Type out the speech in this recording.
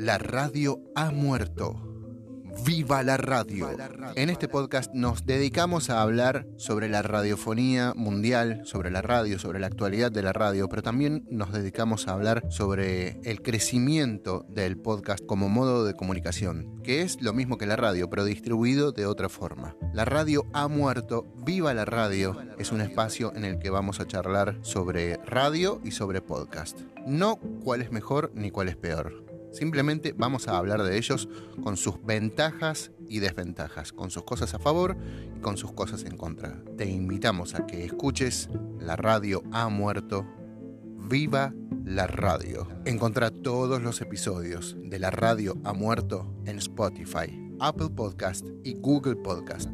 La radio ha muerto. Viva la radio. En este podcast nos dedicamos a hablar sobre la radiofonía mundial, sobre la radio, sobre la actualidad de la radio, pero también nos dedicamos a hablar sobre el crecimiento del podcast como modo de comunicación, que es lo mismo que la radio, pero distribuido de otra forma. La radio ha muerto, viva la radio, es un espacio en el que vamos a charlar sobre radio y sobre podcast. No cuál es mejor ni cuál es peor. Simplemente vamos a hablar de ellos con sus ventajas y desventajas, con sus cosas a favor y con sus cosas en contra. Te invitamos a que escuches La radio ha muerto. Viva la radio. Encontrá todos los episodios de La radio ha muerto en Spotify, Apple Podcast y Google Podcast.